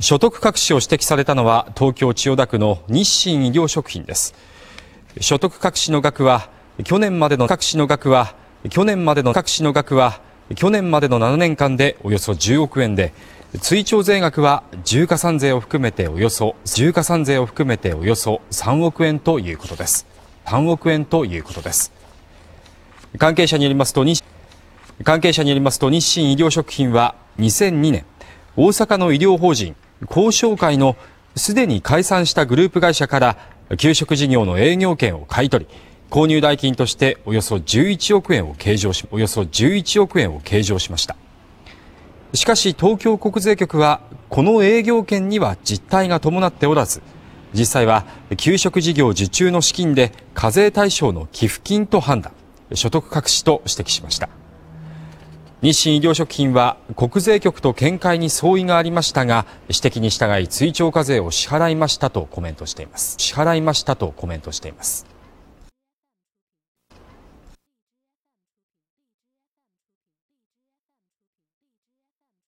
所得隠しを指摘されたのは東京千代田区の日清医療食品です。所得隠しの額は去年までの隠しの額は去年までの隠しの額は去年までの7年間でおよそ10億円で追徴税額は重加算税を含めておよそ重加算税を含めておよそ3億円ということです。3億円ということです。関係者によりますと関係者によりますと日清医療食品は2002年大阪の医療法人交渉会のすでに解散したグループ会社から給食事業の営業権を買い取り購入代金としておよそ11億円を計上しおよそ11億円を計上しました。しかし東京国税局はこの営業権には実態が伴っておらず実際は給食事業受注の資金で課税対象の寄付金と判断所得隠しと指摘しました。日清医療食品は国税局と見解に相違がありましたが指摘に従い追徴課税を支払いましたとコメントしています。支払いましたとコメントしています。